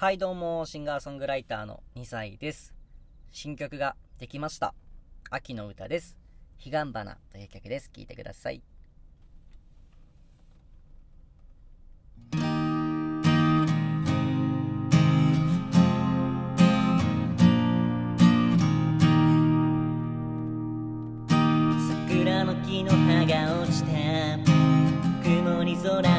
はいどうも、シンガーソングライターの2歳です。新曲ができました。秋の歌です。彼岸花という曲です。聴いてください。桜の木の葉が落ちた曇り空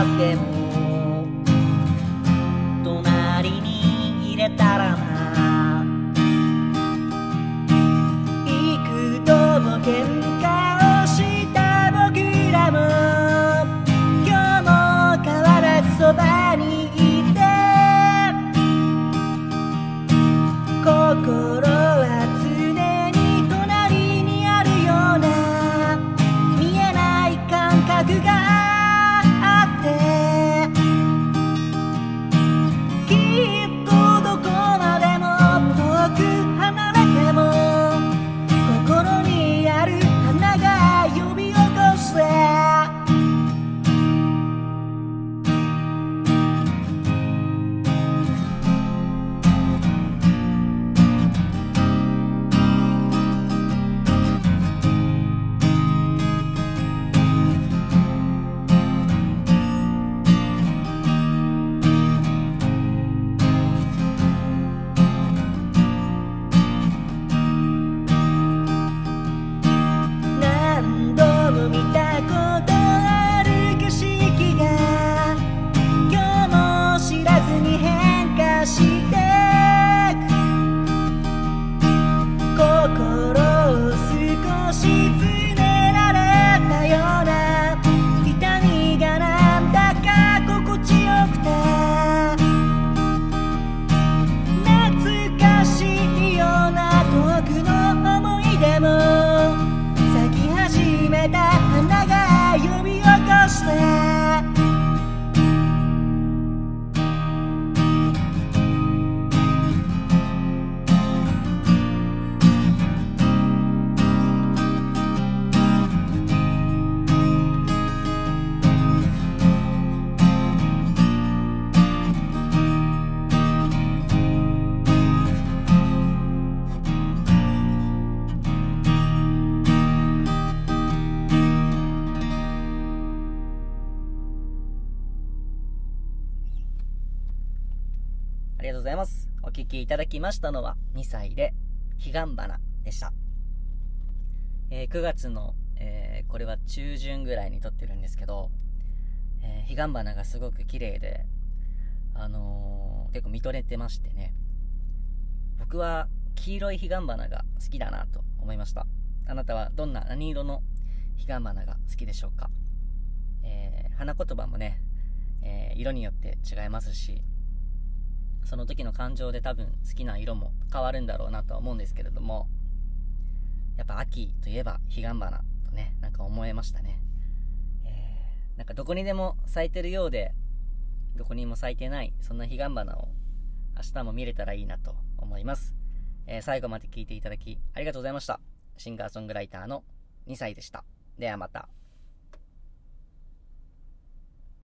変わっても隣に入れたらな。幾度も喧ありがとうございます。お聴きいただきましたのは2歳で彼岸花でした。えー9月の、えーこれは中旬ぐらいに撮ってるんですけど、えー彼岸花がすごく綺麗で、あのー結構見とれてましてね。僕は黄色い彼岸花が好きだなと思いました。あなたはどんな何色の彼岸花が好きでしょうか？えー花言葉もね、えー色によって違いますし、その時の感情で多分好きな色も変わるんだろうなとは思うんですけれども、やっぱ秋といえば彼岸花とね、なんか思えましたね。えーなんかどこにでも咲いてるようで、どこにも咲いてない、そんな彼岸花を明日も見れたらいいなと思います。えー、最後まで聞いていただきありがとうございました。シンガーソングライターの2歳でした。ではまた。